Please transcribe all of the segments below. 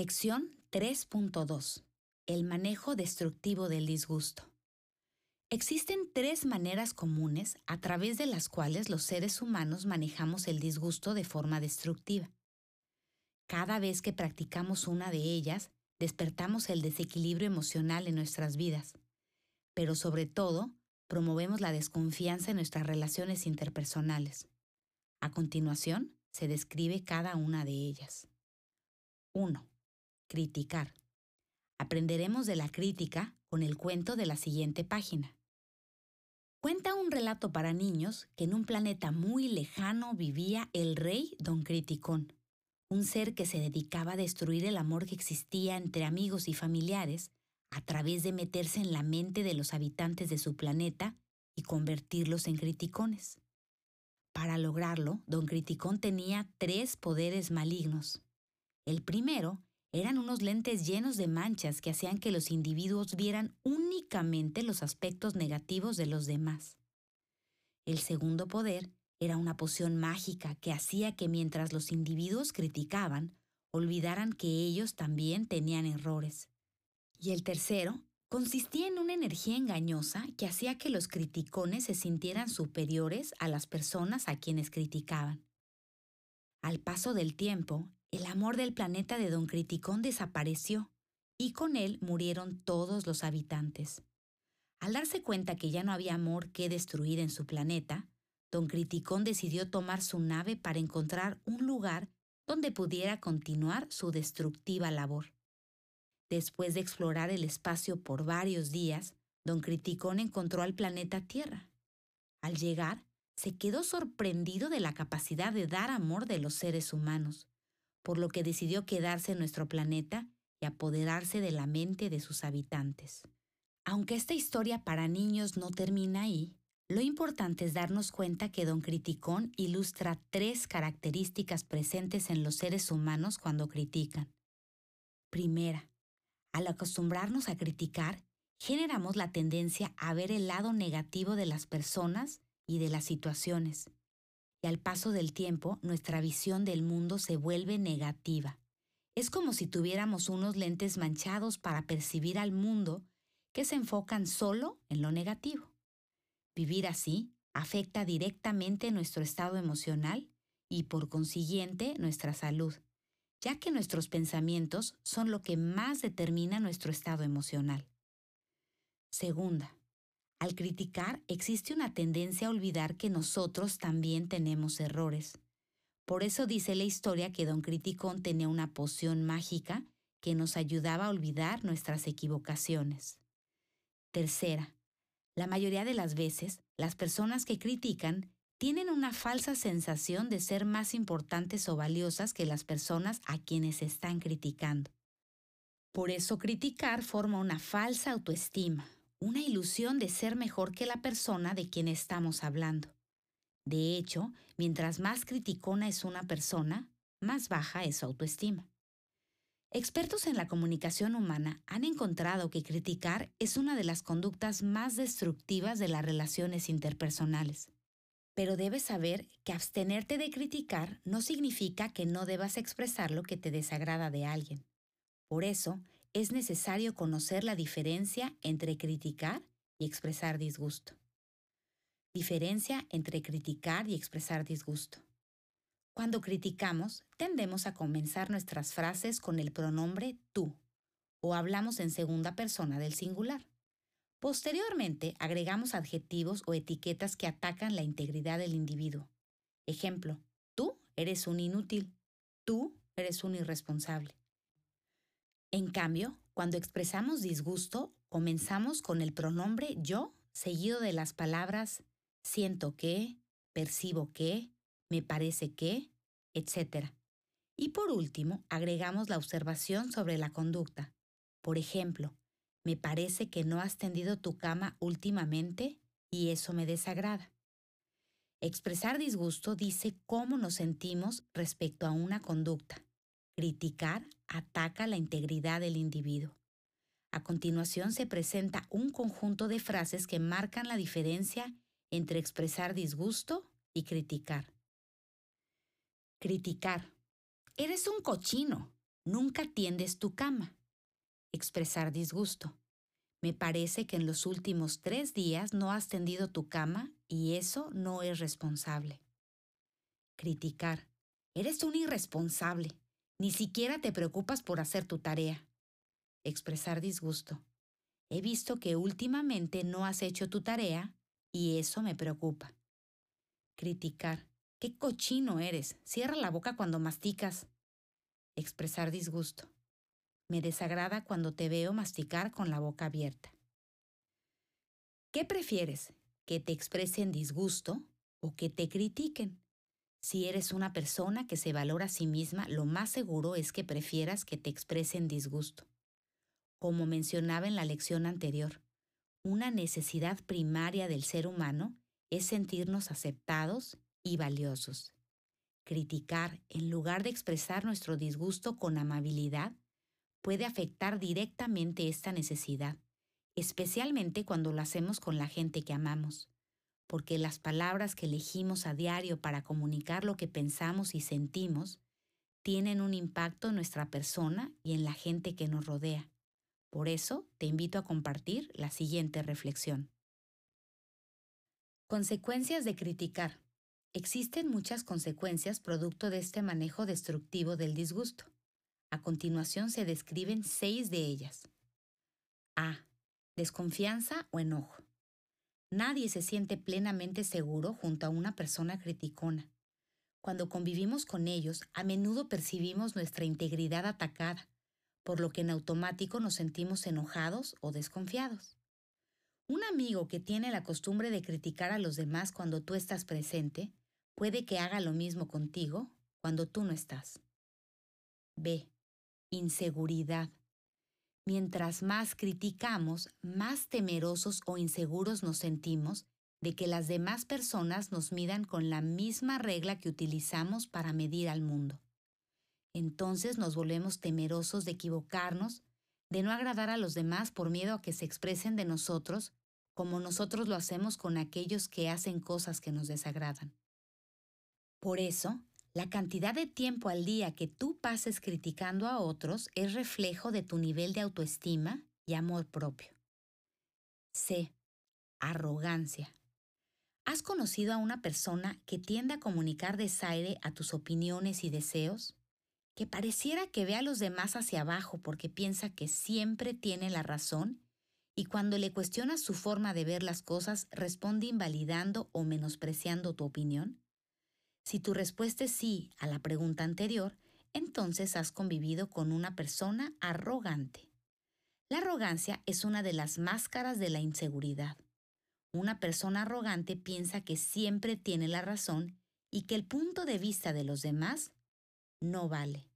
Lección 3.2. El manejo destructivo del disgusto. Existen tres maneras comunes a través de las cuales los seres humanos manejamos el disgusto de forma destructiva. Cada vez que practicamos una de ellas, despertamos el desequilibrio emocional en nuestras vidas, pero sobre todo, promovemos la desconfianza en nuestras relaciones interpersonales. A continuación, se describe cada una de ellas. 1 criticar. Aprenderemos de la crítica con el cuento de la siguiente página. Cuenta un relato para niños que en un planeta muy lejano vivía el rey Don Criticón, un ser que se dedicaba a destruir el amor que existía entre amigos y familiares a través de meterse en la mente de los habitantes de su planeta y convertirlos en criticones. Para lograrlo, Don Criticón tenía tres poderes malignos. El primero eran unos lentes llenos de manchas que hacían que los individuos vieran únicamente los aspectos negativos de los demás. El segundo poder era una poción mágica que hacía que mientras los individuos criticaban, olvidaran que ellos también tenían errores. Y el tercero consistía en una energía engañosa que hacía que los criticones se sintieran superiores a las personas a quienes criticaban. Al paso del tiempo, el amor del planeta de Don Criticón desapareció y con él murieron todos los habitantes. Al darse cuenta que ya no había amor que destruir en su planeta, Don Criticón decidió tomar su nave para encontrar un lugar donde pudiera continuar su destructiva labor. Después de explorar el espacio por varios días, Don Criticón encontró al planeta Tierra. Al llegar, se quedó sorprendido de la capacidad de dar amor de los seres humanos por lo que decidió quedarse en nuestro planeta y apoderarse de la mente de sus habitantes. Aunque esta historia para niños no termina ahí, lo importante es darnos cuenta que Don Criticón ilustra tres características presentes en los seres humanos cuando critican. Primera, al acostumbrarnos a criticar, generamos la tendencia a ver el lado negativo de las personas y de las situaciones y al paso del tiempo nuestra visión del mundo se vuelve negativa. Es como si tuviéramos unos lentes manchados para percibir al mundo que se enfocan solo en lo negativo. Vivir así afecta directamente nuestro estado emocional y por consiguiente nuestra salud, ya que nuestros pensamientos son lo que más determina nuestro estado emocional. Segunda, al criticar existe una tendencia a olvidar que nosotros también tenemos errores. Por eso dice la historia que don Criticón tenía una poción mágica que nos ayudaba a olvidar nuestras equivocaciones. Tercera, la mayoría de las veces, las personas que critican tienen una falsa sensación de ser más importantes o valiosas que las personas a quienes están criticando. Por eso criticar forma una falsa autoestima, una ilusión de ser mejor que la persona de quien estamos hablando. De hecho, mientras más criticona es una persona, más baja es su autoestima. Expertos en la comunicación humana han encontrado que criticar es una de las conductas más destructivas de las relaciones interpersonales. Pero debes saber que abstenerte de criticar no significa que no debas expresar lo que te desagrada de alguien. Por eso, es necesario conocer la diferencia entre criticar y expresar disgusto. Diferencia entre criticar y expresar disgusto. Cuando criticamos, tendemos a comenzar nuestras frases con el pronombre tú o hablamos en segunda persona del singular. Posteriormente, agregamos adjetivos o etiquetas que atacan la integridad del individuo. Ejemplo, tú eres un inútil, tú eres un irresponsable. En cambio, cuando expresamos disgusto, comenzamos con el pronombre yo seguido de las palabras siento que, percibo que, me parece que, etc. Y por último, agregamos la observación sobre la conducta. Por ejemplo, me parece que no has tendido tu cama últimamente y eso me desagrada. Expresar disgusto dice cómo nos sentimos respecto a una conducta. Criticar ataca la integridad del individuo. A continuación se presenta un conjunto de frases que marcan la diferencia entre expresar disgusto y criticar. Criticar. Eres un cochino. Nunca tiendes tu cama. Expresar disgusto. Me parece que en los últimos tres días no has tendido tu cama y eso no es responsable. Criticar. Eres un irresponsable. Ni siquiera te preocupas por hacer tu tarea. Expresar disgusto. He visto que últimamente no has hecho tu tarea y eso me preocupa. Criticar. Qué cochino eres. Cierra la boca cuando masticas. Expresar disgusto. Me desagrada cuando te veo masticar con la boca abierta. ¿Qué prefieres? ¿Que te expresen disgusto o que te critiquen? Si eres una persona que se valora a sí misma, lo más seguro es que prefieras que te expresen disgusto. Como mencionaba en la lección anterior, una necesidad primaria del ser humano es sentirnos aceptados y valiosos. Criticar, en lugar de expresar nuestro disgusto con amabilidad, puede afectar directamente esta necesidad, especialmente cuando lo hacemos con la gente que amamos, porque las palabras que elegimos a diario para comunicar lo que pensamos y sentimos tienen un impacto en nuestra persona y en la gente que nos rodea. Por eso te invito a compartir la siguiente reflexión. Consecuencias de criticar. Existen muchas consecuencias producto de este manejo destructivo del disgusto. A continuación se describen seis de ellas. A. Desconfianza o enojo. Nadie se siente plenamente seguro junto a una persona criticona. Cuando convivimos con ellos, a menudo percibimos nuestra integridad atacada, por lo que en automático nos sentimos enojados o desconfiados. Un amigo que tiene la costumbre de criticar a los demás cuando tú estás presente, puede que haga lo mismo contigo cuando tú no estás. B inseguridad. Mientras más criticamos, más temerosos o inseguros nos sentimos de que las demás personas nos midan con la misma regla que utilizamos para medir al mundo. Entonces nos volvemos temerosos de equivocarnos, de no agradar a los demás por miedo a que se expresen de nosotros como nosotros lo hacemos con aquellos que hacen cosas que nos desagradan. Por eso, la cantidad de tiempo al día que tú pases criticando a otros es reflejo de tu nivel de autoestima y amor propio. C. Arrogancia. ¿Has conocido a una persona que tiende a comunicar desaire a tus opiniones y deseos? Que pareciera que ve a los demás hacia abajo porque piensa que siempre tiene la razón y cuando le cuestionas su forma de ver las cosas responde invalidando o menospreciando tu opinión? Si tu respuesta es sí a la pregunta anterior, entonces has convivido con una persona arrogante. La arrogancia es una de las máscaras de la inseguridad. Una persona arrogante piensa que siempre tiene la razón y que el punto de vista de los demás no vale,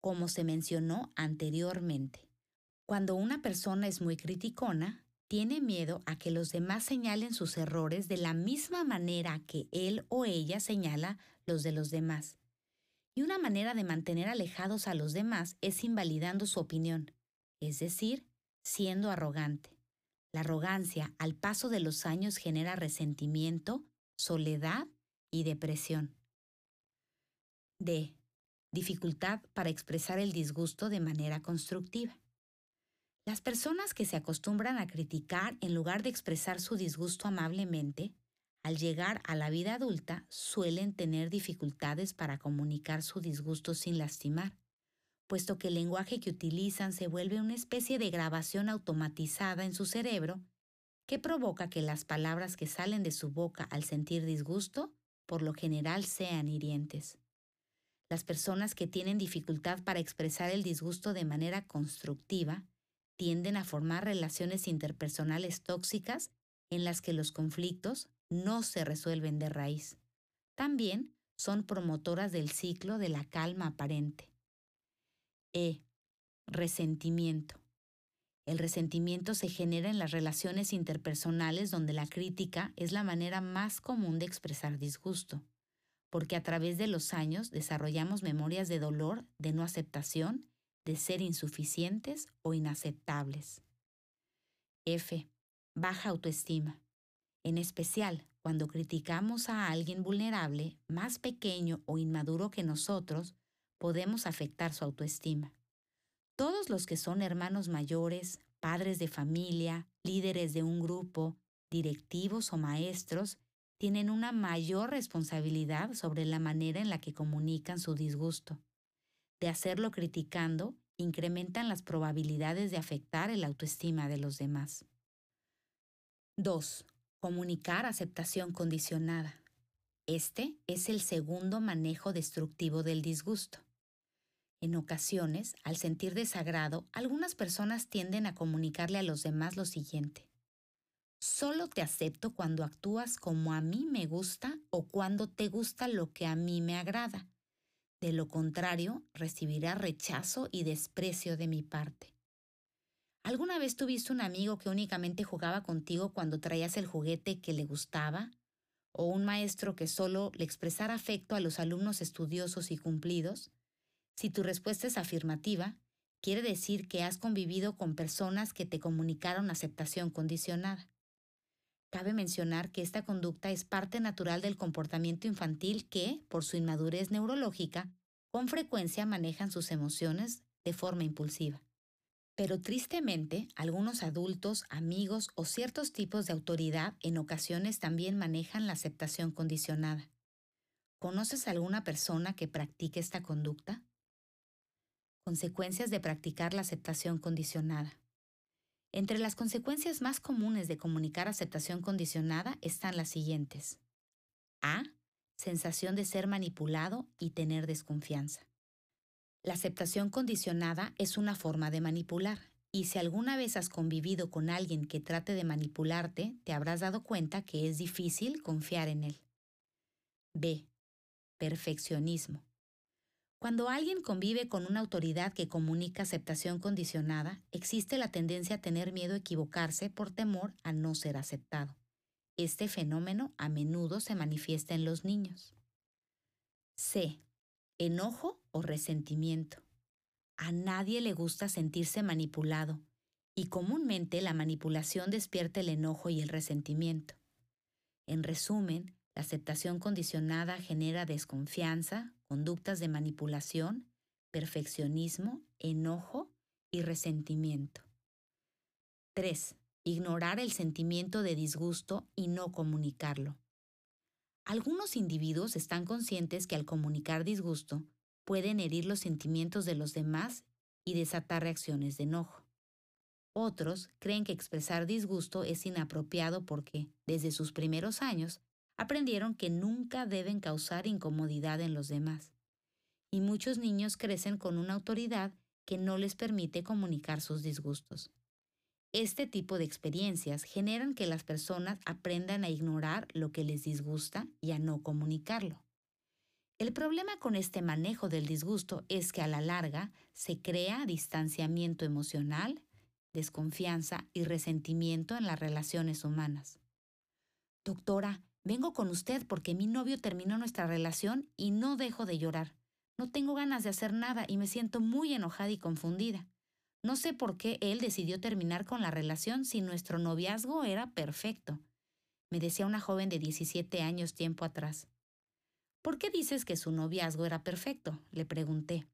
como se mencionó anteriormente. Cuando una persona es muy criticona, tiene miedo a que los demás señalen sus errores de la misma manera que él o ella señala los de los demás. Y una manera de mantener alejados a los demás es invalidando su opinión, es decir, siendo arrogante. La arrogancia al paso de los años genera resentimiento, soledad y depresión. D. Dificultad para expresar el disgusto de manera constructiva. Las personas que se acostumbran a criticar en lugar de expresar su disgusto amablemente, al llegar a la vida adulta suelen tener dificultades para comunicar su disgusto sin lastimar, puesto que el lenguaje que utilizan se vuelve una especie de grabación automatizada en su cerebro que provoca que las palabras que salen de su boca al sentir disgusto por lo general sean hirientes. Las personas que tienen dificultad para expresar el disgusto de manera constructiva tienden a formar relaciones interpersonales tóxicas en las que los conflictos no se resuelven de raíz. También son promotoras del ciclo de la calma aparente. E. Resentimiento. El resentimiento se genera en las relaciones interpersonales donde la crítica es la manera más común de expresar disgusto, porque a través de los años desarrollamos memorias de dolor, de no aceptación de ser insuficientes o inaceptables. F. Baja autoestima. En especial cuando criticamos a alguien vulnerable, más pequeño o inmaduro que nosotros, podemos afectar su autoestima. Todos los que son hermanos mayores, padres de familia, líderes de un grupo, directivos o maestros, tienen una mayor responsabilidad sobre la manera en la que comunican su disgusto. De hacerlo criticando, incrementan las probabilidades de afectar el autoestima de los demás. 2. Comunicar aceptación condicionada. Este es el segundo manejo destructivo del disgusto. En ocasiones, al sentir desagrado, algunas personas tienden a comunicarle a los demás lo siguiente. Solo te acepto cuando actúas como a mí me gusta o cuando te gusta lo que a mí me agrada. De lo contrario, recibirás rechazo y desprecio de mi parte. ¿Alguna vez tuviste un amigo que únicamente jugaba contigo cuando traías el juguete que le gustaba? ¿O un maestro que solo le expresara afecto a los alumnos estudiosos y cumplidos? Si tu respuesta es afirmativa, quiere decir que has convivido con personas que te comunicaron aceptación condicionada. Cabe mencionar que esta conducta es parte natural del comportamiento infantil que, por su inmadurez neurológica, con frecuencia manejan sus emociones de forma impulsiva. Pero tristemente, algunos adultos, amigos o ciertos tipos de autoridad en ocasiones también manejan la aceptación condicionada. ¿Conoces alguna persona que practique esta conducta? Consecuencias de practicar la aceptación condicionada. Entre las consecuencias más comunes de comunicar aceptación condicionada están las siguientes. A. Sensación de ser manipulado y tener desconfianza. La aceptación condicionada es una forma de manipular, y si alguna vez has convivido con alguien que trate de manipularte, te habrás dado cuenta que es difícil confiar en él. B. Perfeccionismo. Cuando alguien convive con una autoridad que comunica aceptación condicionada, existe la tendencia a tener miedo a equivocarse por temor a no ser aceptado. Este fenómeno a menudo se manifiesta en los niños. C. Enojo o resentimiento. A nadie le gusta sentirse manipulado, y comúnmente la manipulación despierta el enojo y el resentimiento. En resumen, la aceptación condicionada genera desconfianza, conductas de manipulación, perfeccionismo, enojo y resentimiento. 3. Ignorar el sentimiento de disgusto y no comunicarlo. Algunos individuos están conscientes que al comunicar disgusto pueden herir los sentimientos de los demás y desatar reacciones de enojo. Otros creen que expresar disgusto es inapropiado porque, desde sus primeros años, aprendieron que nunca deben causar incomodidad en los demás. Y muchos niños crecen con una autoridad que no les permite comunicar sus disgustos. Este tipo de experiencias generan que las personas aprendan a ignorar lo que les disgusta y a no comunicarlo. El problema con este manejo del disgusto es que a la larga se crea distanciamiento emocional, desconfianza y resentimiento en las relaciones humanas. Doctora, Vengo con usted porque mi novio terminó nuestra relación y no dejo de llorar. No tengo ganas de hacer nada y me siento muy enojada y confundida. No sé por qué él decidió terminar con la relación si nuestro noviazgo era perfecto, me decía una joven de 17 años tiempo atrás. ¿Por qué dices que su noviazgo era perfecto? le pregunté.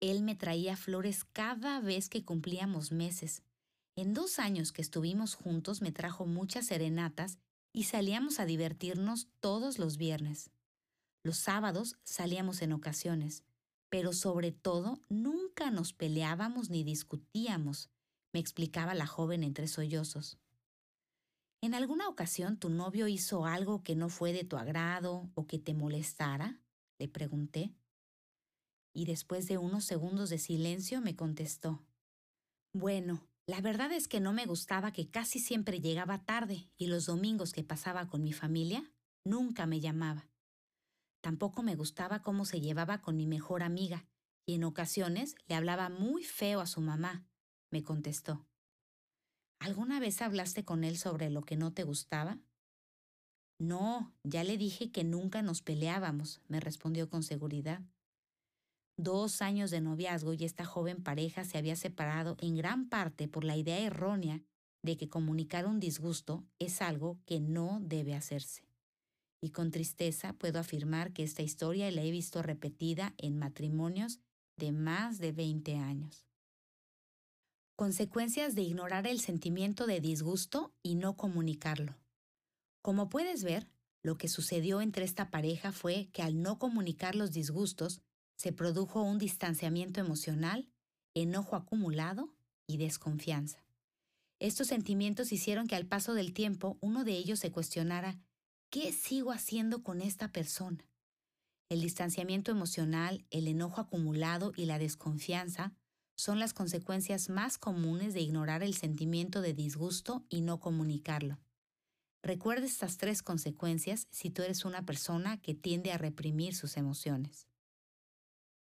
Él me traía flores cada vez que cumplíamos meses. En dos años que estuvimos juntos me trajo muchas serenatas y salíamos a divertirnos todos los viernes. Los sábados salíamos en ocasiones, pero sobre todo nunca nos peleábamos ni discutíamos, me explicaba la joven entre sollozos. ¿En alguna ocasión tu novio hizo algo que no fue de tu agrado o que te molestara? le pregunté. Y después de unos segundos de silencio me contestó. Bueno, la verdad es que no me gustaba que casi siempre llegaba tarde y los domingos que pasaba con mi familia nunca me llamaba. Tampoco me gustaba cómo se llevaba con mi mejor amiga y en ocasiones le hablaba muy feo a su mamá, me contestó. ¿Alguna vez hablaste con él sobre lo que no te gustaba? No, ya le dije que nunca nos peleábamos, me respondió con seguridad. Dos años de noviazgo y esta joven pareja se había separado en gran parte por la idea errónea de que comunicar un disgusto es algo que no debe hacerse. y con tristeza puedo afirmar que esta historia la he visto repetida en matrimonios de más de 20 años. Consecuencias de ignorar el sentimiento de disgusto y no comunicarlo. Como puedes ver, lo que sucedió entre esta pareja fue que al no comunicar los disgustos, se produjo un distanciamiento emocional, enojo acumulado y desconfianza. Estos sentimientos hicieron que al paso del tiempo uno de ellos se cuestionara, ¿qué sigo haciendo con esta persona? El distanciamiento emocional, el enojo acumulado y la desconfianza son las consecuencias más comunes de ignorar el sentimiento de disgusto y no comunicarlo. Recuerda estas tres consecuencias si tú eres una persona que tiende a reprimir sus emociones.